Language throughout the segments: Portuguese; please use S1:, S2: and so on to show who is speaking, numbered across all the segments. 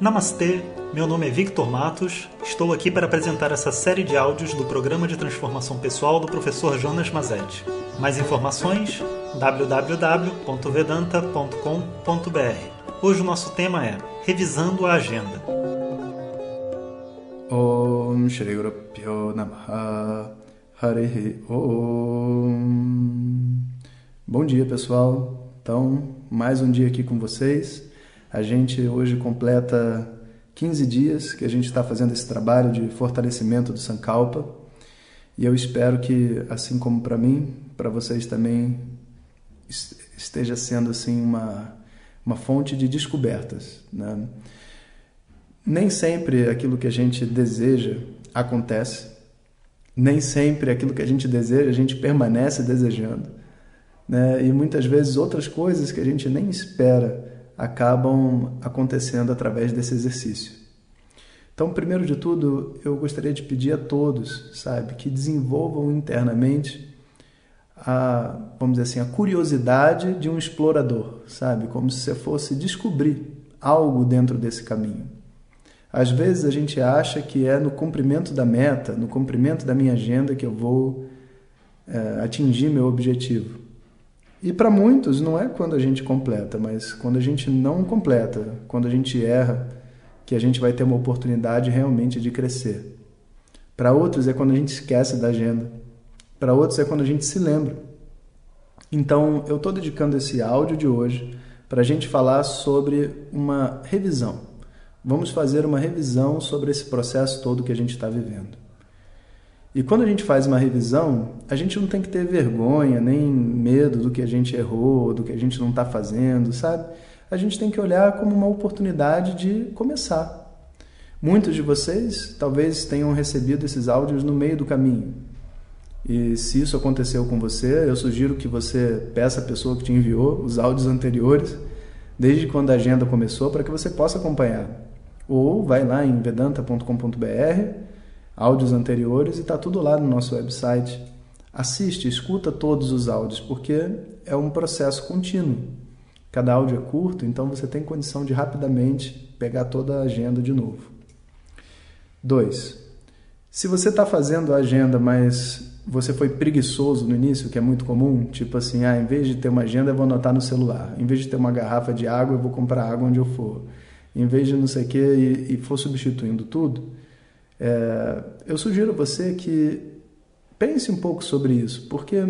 S1: Namastê, meu nome é Victor Matos, estou aqui para apresentar essa série de áudios do Programa de Transformação Pessoal do professor Jonas Mazetti. Mais informações www.vedanta.com.br. Hoje o nosso tema é Revisando a Agenda.
S2: Om Shri Namaha Om Bom dia pessoal, então mais um dia aqui com vocês. A gente hoje completa 15 dias que a gente está fazendo esse trabalho de fortalecimento do Sankalpa e eu espero que, assim como para mim, para vocês também esteja sendo assim uma, uma fonte de descobertas. Né? Nem sempre aquilo que a gente deseja acontece, nem sempre aquilo que a gente deseja a gente permanece desejando. Né? E muitas vezes outras coisas que a gente nem espera acabam acontecendo através desse exercício. Então, primeiro de tudo, eu gostaria de pedir a todos, sabe, que desenvolvam internamente a, vamos dizer assim, a curiosidade de um explorador, sabe, como se você fosse descobrir algo dentro desse caminho. Às vezes a gente acha que é no cumprimento da meta, no cumprimento da minha agenda que eu vou é, atingir meu objetivo. E para muitos não é quando a gente completa, mas quando a gente não completa, quando a gente erra, que a gente vai ter uma oportunidade realmente de crescer. Para outros é quando a gente esquece da agenda. Para outros é quando a gente se lembra. Então eu estou dedicando esse áudio de hoje para a gente falar sobre uma revisão. Vamos fazer uma revisão sobre esse processo todo que a gente está vivendo. E quando a gente faz uma revisão, a gente não tem que ter vergonha, nem medo do que a gente errou, do que a gente não está fazendo, sabe? A gente tem que olhar como uma oportunidade de começar. Muitos de vocês talvez tenham recebido esses áudios no meio do caminho. E se isso aconteceu com você, eu sugiro que você peça a pessoa que te enviou os áudios anteriores, desde quando a agenda começou, para que você possa acompanhar. Ou vai lá em vedanta.com.br áudios anteriores e está tudo lá no nosso website. Assiste, escuta todos os áudios, porque é um processo contínuo. Cada áudio é curto, então você tem condição de rapidamente pegar toda a agenda de novo. 2. Se você está fazendo a agenda, mas você foi preguiçoso no início, que é muito comum, tipo assim, ah, em vez de ter uma agenda, eu vou anotar no celular. Em vez de ter uma garrafa de água, eu vou comprar água onde eu for. Em vez de não sei o quê, e, e for substituindo tudo, é, eu sugiro a você que pense um pouco sobre isso, porque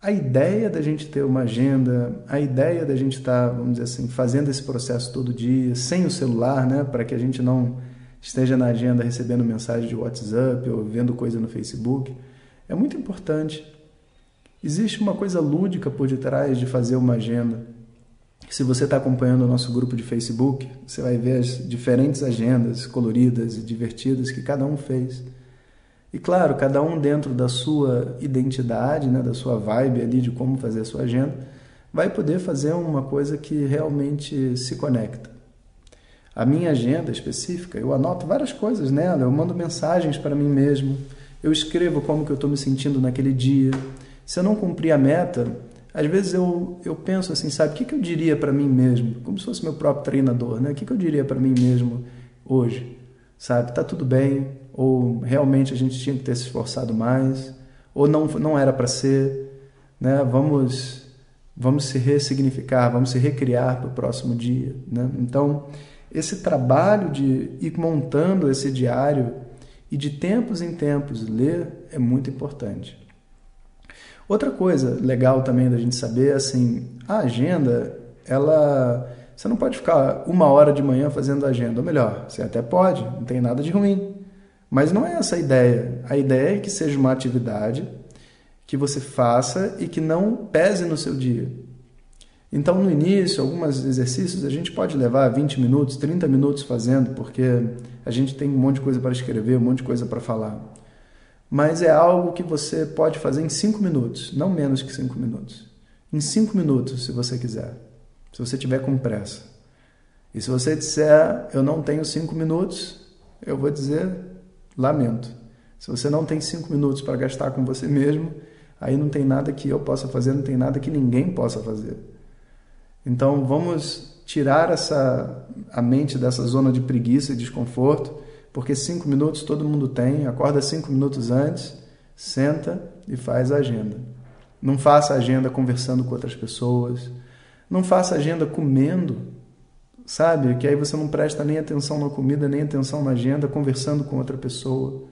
S2: a ideia da gente ter uma agenda, a ideia da gente estar, tá, vamos dizer assim, fazendo esse processo todo dia, sem o celular, né, para que a gente não esteja na agenda recebendo mensagem de WhatsApp ou vendo coisa no Facebook, é muito importante. Existe uma coisa lúdica por detrás de fazer uma agenda. Se você está acompanhando o nosso grupo de Facebook, você vai ver as diferentes agendas coloridas e divertidas que cada um fez. E claro, cada um dentro da sua identidade, né, da sua vibe ali de como fazer a sua agenda, vai poder fazer uma coisa que realmente se conecta. A minha agenda específica, eu anoto várias coisas nela, eu mando mensagens para mim mesmo, eu escrevo como que eu estou me sentindo naquele dia. Se eu não cumprir a meta, às vezes eu, eu penso assim, sabe, o que, que eu diria para mim mesmo? Como se fosse meu próprio treinador, né? O que, que eu diria para mim mesmo hoje? Sabe, tá tudo bem? Ou realmente a gente tinha que ter se esforçado mais? Ou não, não era para ser? Né? Vamos, vamos se ressignificar, vamos se recriar para o próximo dia, né? Então, esse trabalho de ir montando esse diário e de tempos em tempos ler é muito importante. Outra coisa legal também da gente saber, assim, a agenda, ela você não pode ficar uma hora de manhã fazendo agenda, ou melhor, você até pode, não tem nada de ruim. Mas não é essa a ideia. A ideia é que seja uma atividade que você faça e que não pese no seu dia. Então, no início, alguns exercícios a gente pode levar 20 minutos, 30 minutos fazendo, porque a gente tem um monte de coisa para escrever, um monte de coisa para falar mas é algo que você pode fazer em cinco minutos, não menos que cinco minutos. Em cinco minutos, se você quiser, se você tiver com pressa. E se você disser, eu não tenho cinco minutos, eu vou dizer, lamento. Se você não tem cinco minutos para gastar com você mesmo, aí não tem nada que eu possa fazer, não tem nada que ninguém possa fazer. Então vamos tirar essa a mente dessa zona de preguiça e desconforto, porque cinco minutos todo mundo tem. Acorda cinco minutos antes, senta e faz a agenda. Não faça agenda conversando com outras pessoas. Não faça agenda comendo, sabe? Que aí você não presta nem atenção na comida, nem atenção na agenda, conversando com outra pessoa.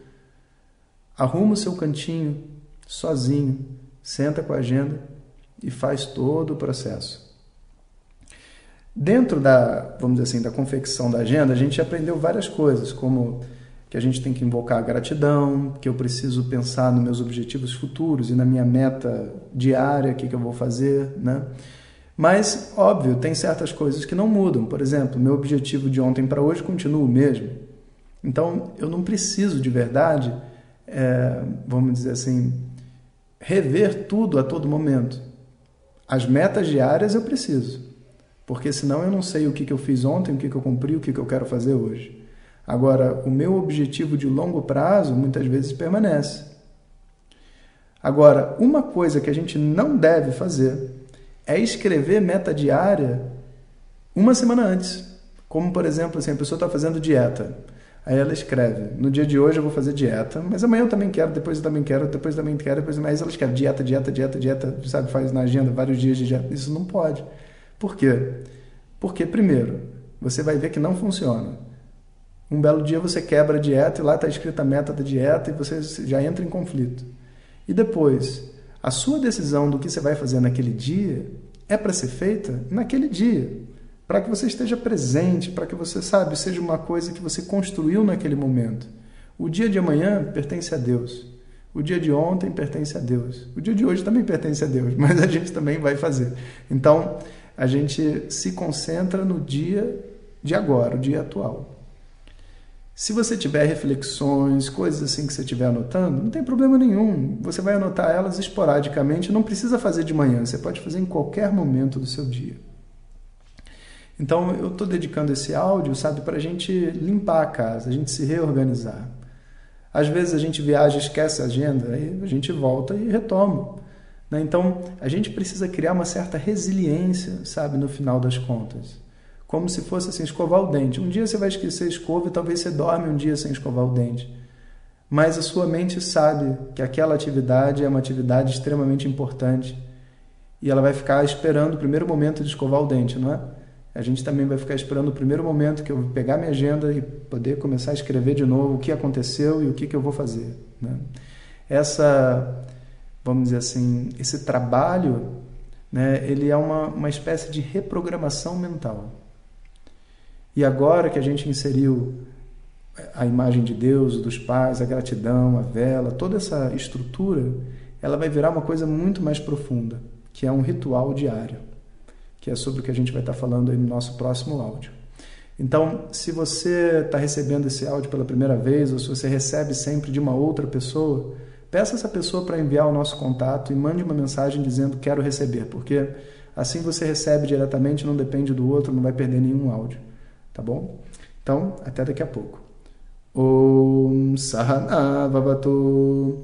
S2: Arruma o seu cantinho, sozinho, senta com a agenda e faz todo o processo. Dentro da, vamos dizer assim, da confecção da agenda, a gente aprendeu várias coisas, como que a gente tem que invocar a gratidão, que eu preciso pensar nos meus objetivos futuros e na minha meta diária, o que, que eu vou fazer, né? Mas, óbvio, tem certas coisas que não mudam. Por exemplo, meu objetivo de ontem para hoje continua o mesmo. Então, eu não preciso de verdade, é, vamos dizer assim, rever tudo a todo momento. As metas diárias eu preciso, porque senão eu não sei o que, que eu fiz ontem, o que, que eu cumpri, o que, que eu quero fazer hoje. Agora, o meu objetivo de longo prazo muitas vezes permanece. Agora, uma coisa que a gente não deve fazer é escrever meta diária uma semana antes. Como, por exemplo, assim, a pessoa está fazendo dieta. Aí ela escreve: No dia de hoje eu vou fazer dieta, mas amanhã eu também quero, depois eu também quero, depois eu também quero, depois mais ela escreve dieta, dieta, dieta, dieta, sabe? Faz na agenda vários dias de dieta. Isso não pode. Por quê? Porque, primeiro, você vai ver que não funciona. Um belo dia você quebra a dieta e lá está escrita a meta da dieta e você já entra em conflito. E depois, a sua decisão do que você vai fazer naquele dia é para ser feita naquele dia, para que você esteja presente, para que você, sabe, seja uma coisa que você construiu naquele momento. O dia de amanhã pertence a Deus. O dia de ontem pertence a Deus. O dia de hoje também pertence a Deus, mas a gente também vai fazer. Então, a gente se concentra no dia de agora, o dia atual. Se você tiver reflexões, coisas assim que você estiver anotando, não tem problema nenhum. Você vai anotar elas esporadicamente, não precisa fazer de manhã, você pode fazer em qualquer momento do seu dia. Então, eu estou dedicando esse áudio, sabe, para a gente limpar a casa, a gente se reorganizar. Às vezes a gente viaja, esquece a agenda, aí a gente volta e retoma. Né? Então, a gente precisa criar uma certa resiliência, sabe, no final das contas como se fosse assim, escovar o dente. Um dia você vai esquecer a escova e talvez você dorme um dia sem escovar o dente. Mas a sua mente sabe que aquela atividade é uma atividade extremamente importante e ela vai ficar esperando o primeiro momento de escovar o dente, não é? A gente também vai ficar esperando o primeiro momento que eu pegar minha agenda e poder começar a escrever de novo o que aconteceu e o que, que eu vou fazer. Né? Essa, vamos dizer assim, esse trabalho, né, ele é uma, uma espécie de reprogramação mental. E agora que a gente inseriu a imagem de Deus, dos pais, a gratidão, a vela, toda essa estrutura, ela vai virar uma coisa muito mais profunda, que é um ritual diário, que é sobre o que a gente vai estar falando aí no nosso próximo áudio. Então, se você está recebendo esse áudio pela primeira vez, ou se você recebe sempre de uma outra pessoa, peça essa pessoa para enviar o nosso contato e mande uma mensagem dizendo quero receber, porque assim você recebe diretamente, não depende do outro, não vai perder nenhum áudio. Tá bom? Então, até daqui a pouco. Om Sahana Vavatu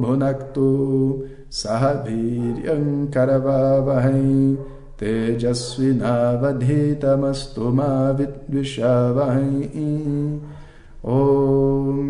S2: Bhunaktu Sahaviryam Karavavahai vidvishavahai